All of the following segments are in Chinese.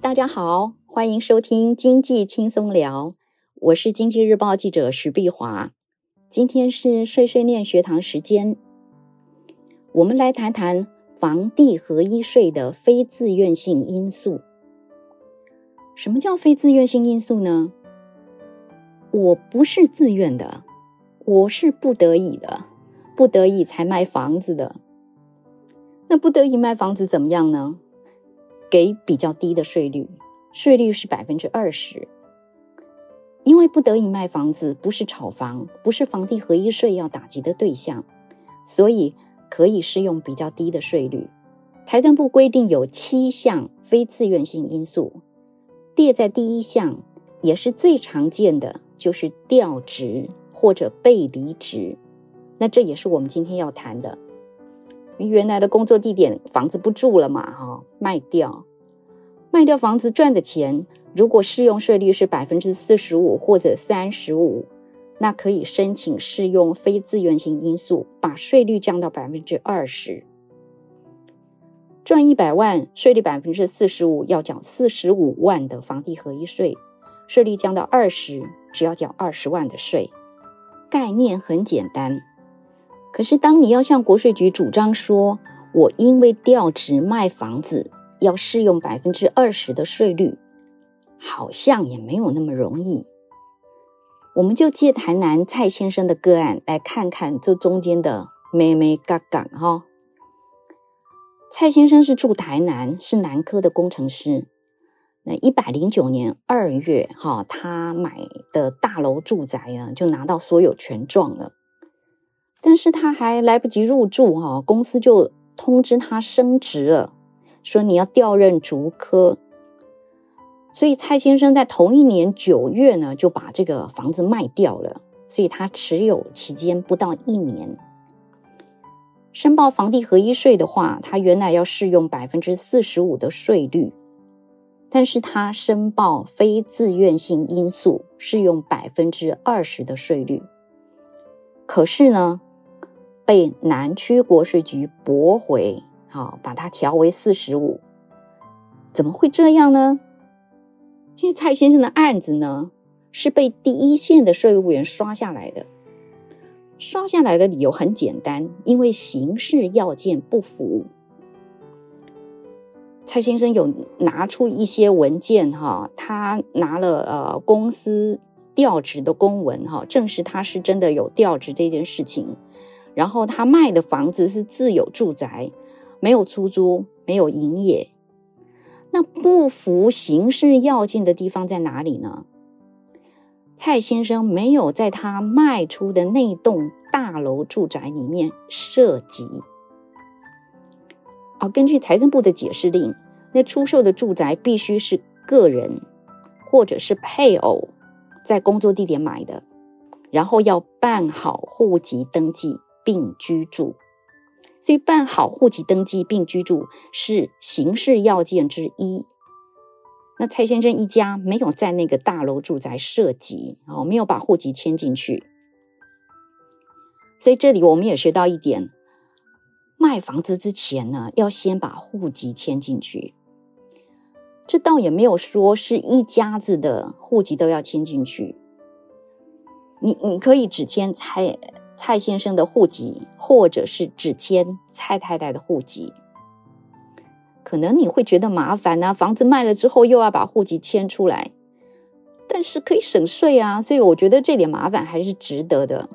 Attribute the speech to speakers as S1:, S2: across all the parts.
S1: 大家好，欢迎收听经济轻松聊，我是经济日报记者徐碧华。今天是碎碎念学堂时间，我们来谈谈房地合一税的非自愿性因素。什么叫非自愿性因素呢？我不是自愿的，我是不得已的，不得已才卖房子的。那不得已卖房子怎么样呢？给比较低的税率，税率是百分之二十。因为不得已卖房子，不是炒房，不是房地合一税要打击的对象，所以可以适用比较低的税率。财政部规定有七项非自愿性因素。列在第一项，也是最常见的，就是调职或者被离职。那这也是我们今天要谈的。原来的工作地点房子不住了嘛，哈，卖掉，卖掉房子赚的钱，如果适用税率是百分之四十五或者三十五，那可以申请适用非自愿性因素，把税率降到百分之二十。赚一百万，税率百分之四十五，要缴四十五万的房地合一税，税率降到二十，只要缴二十万的税。概念很简单，可是当你要向国税局主张说，我因为调职卖房子，要适用百分之二十的税率，好像也没有那么容易。我们就借台南蔡先生的个案来看看这中间的眉眉嘎嘎哈。蔡先生是住台南，是南科的工程师。那一百零九年二月，哈，他买的大楼住宅呢，就拿到所有权状了。但是他还来不及入住，哈，公司就通知他升职了，说你要调任竹科。所以蔡先生在同一年九月呢，就把这个房子卖掉了。所以他持有期间不到一年。申报房地合一税的话，他原来要适用百分之四十五的税率，但是他申报非自愿性因素适用百分之二十的税率，可是呢，被南区国税局驳回，好，把它调为四十五，怎么会这样呢？其实蔡先生的案子呢，是被第一线的税务员刷下来的。刷下来的理由很简单，因为形式要件不符。蔡先生有拿出一些文件哈，他拿了呃公司调职的公文哈，证实他是真的有调职这件事情。然后他卖的房子是自有住宅，没有出租，没有营业。那不符形式要件的地方在哪里呢？蔡先生没有在他卖出的那栋大楼住宅里面涉及。哦，根据财政部的解释令，那出售的住宅必须是个人或者是配偶在工作地点买的，然后要办好户籍登记并居住。所以，办好户籍登记并居住是形式要件之一。那蔡先生一家没有在那个大楼住宅涉及，哦，没有把户籍迁进去，所以这里我们也学到一点：卖房子之前呢，要先把户籍迁进去。这倒也没有说是一家子的户籍都要迁进去，你你可以只迁蔡蔡先生的户籍，或者是只迁蔡太太的户籍。可能你会觉得麻烦啊，房子卖了之后又要把户籍迁出来，但是可以省税啊，所以我觉得这点麻烦还是值得的。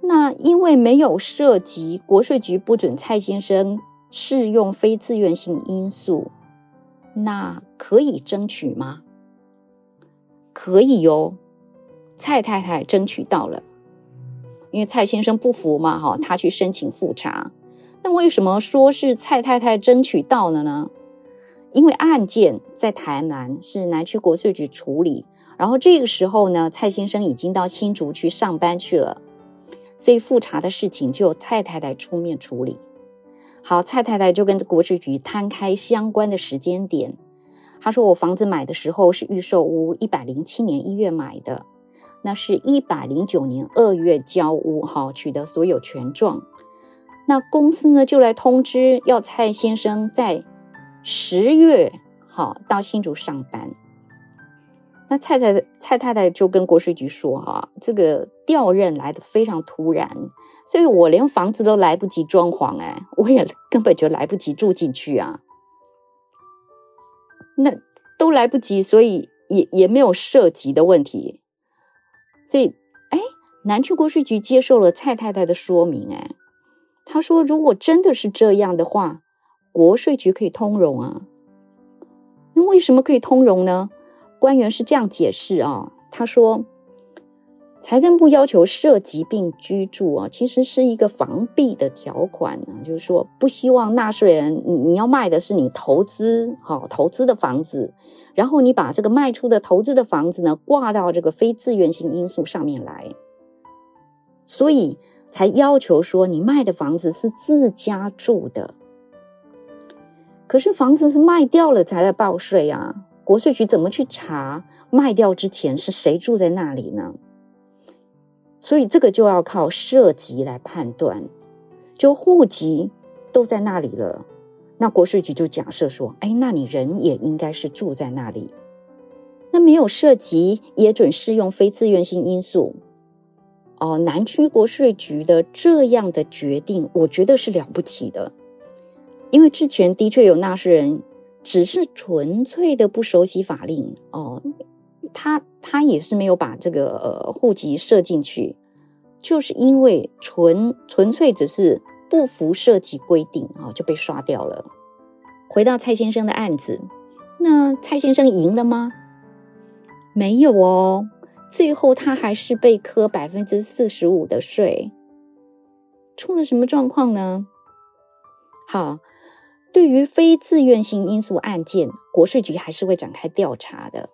S1: 那因为没有涉及，国税局不准蔡先生适用非自愿性因素，那可以争取吗？可以哟，蔡太太争取到了，因为蔡先生不服嘛，哈，他去申请复查。那为什么说是蔡太太争取到了呢？因为案件在台南是南区国税局处理，然后这个时候呢，蔡先生已经到新竹去上班去了，所以复查的事情就由蔡太太出面处理。好，蔡太太就跟国税局摊开相关的时间点，她说：“我房子买的时候是预售屋，一百零七年一月买的，那是一百零九年二月交屋，哈，取得所有权状。”那公司呢，就来通知要蔡先生在十月哈到新竹上班。那蔡太蔡太太就跟国税局说：“哈，这个调任来得非常突然，所以我连房子都来不及装潢，哎，我也 根本就来不及住进去啊。那都来不及，所以也也没有涉及的问题。所以，哎，南区国税局接受了蔡太太的说明，哎，他说如果真的是这样的话，国税局可以通融啊。那为什么可以通融呢？”官员是这样解释啊，他说，财政部要求涉及并居住啊，其实是一个防避的条款呢，就是说不希望纳税人你你要卖的是你投资好投资的房子，然后你把这个卖出的投资的房子呢挂到这个非自愿性因素上面来，所以才要求说你卖的房子是自家住的，可是房子是卖掉了才来报税啊。国税局怎么去查卖掉之前是谁住在那里呢？所以这个就要靠涉及来判断，就户籍都在那里了，那国税局就假设说，哎，那你人也应该是住在那里。那没有涉及也准适用非自愿性因素。哦，南区国税局的这样的决定，我觉得是了不起的，因为之前的确有纳税人。只是纯粹的不熟悉法令哦，他他也是没有把这个呃户籍设进去，就是因为纯纯粹只是不服设计规定啊，就被刷掉了。回到蔡先生的案子，那蔡先生赢了吗？没有哦，最后他还是被科百分之四十五的税。出了什么状况呢？好。对于非自愿性因素案件，国税局还是会展开调查的。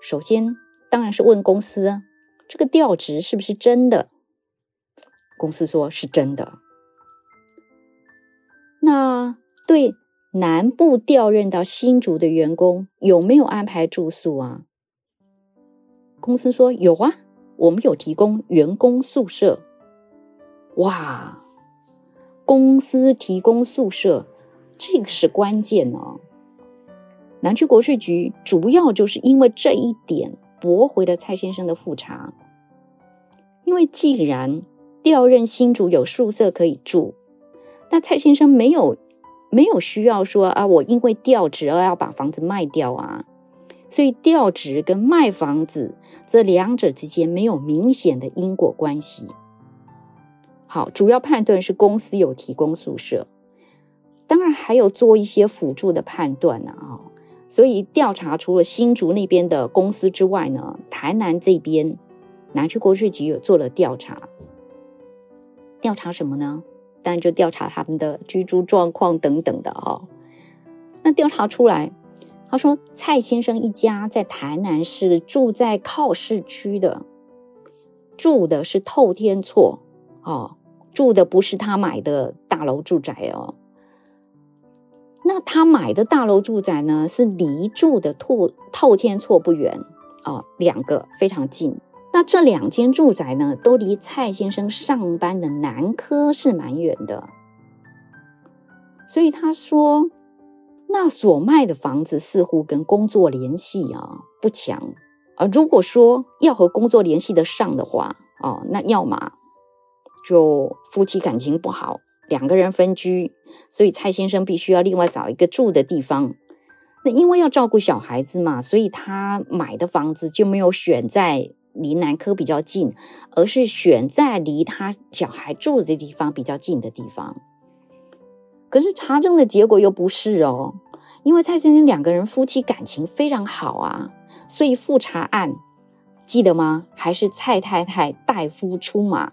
S1: 首先，当然是问公司，这个调职是不是真的？公司说是真的。那对南部调任到新竹的员工有没有安排住宿啊？公司说有啊，我们有提供员工宿舍。哇，公司提供宿舍。这个是关键哦。南区国税局主要就是因为这一点驳回了蔡先生的复查，因为既然调任新主有宿舍可以住，那蔡先生没有没有需要说啊，我因为调职而要把房子卖掉啊，所以调职跟卖房子这两者之间没有明显的因果关系。好，主要判断是公司有提供宿舍。当然还有做一些辅助的判断呢啊，所以调查除了新竹那边的公司之外呢，台南这边南区国税局有做了调查，调查什么呢？当然就调查他们的居住状况等等的啊。那调查出来，他说蔡先生一家在台南是住在靠市区的，住的是透天厝哦，住的不是他买的大楼住宅哦。那他买的大楼住宅呢，是离住的透透天厝不远哦，两个非常近。那这两间住宅呢，都离蔡先生上班的南科是蛮远的。所以他说，那所卖的房子似乎跟工作联系啊不强。啊如果说要和工作联系得上的话，哦，那要么就夫妻感情不好。两个人分居，所以蔡先生必须要另外找一个住的地方。那因为要照顾小孩子嘛，所以他买的房子就没有选在离南科比较近，而是选在离他小孩住的地方比较近的地方。可是查证的结果又不是哦，因为蔡先生两个人夫妻感情非常好啊，所以复查案记得吗？还是蔡太太代夫出马。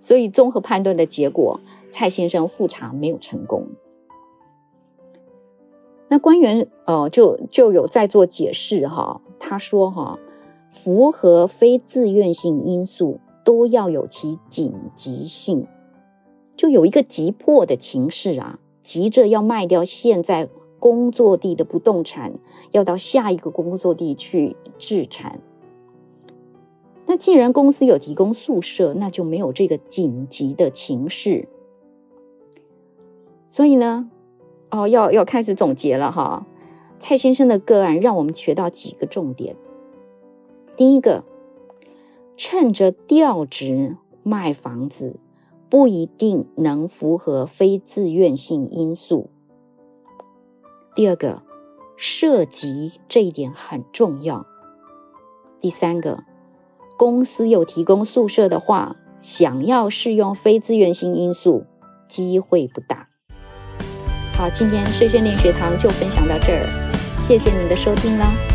S1: 所以综合判断的结果，蔡先生复查没有成功。那官员呃就就有在做解释哈，他说哈，符合非自愿性因素都要有其紧急性，就有一个急迫的情势啊，急着要卖掉现在工作地的不动产，要到下一个工作地去置产。那既然公司有提供宿舍，那就没有这个紧急的情势。所以呢，哦，要要开始总结了哈。蔡先生的个案让我们学到几个重点。第一个，趁着调职卖房子，不一定能符合非自愿性因素。第二个，涉及这一点很重要。第三个，公司有提供宿舍的话，想要适用非自愿性因素，机会不大。好，今天碎碎念学堂就分享到这儿。谢谢您的收听啦。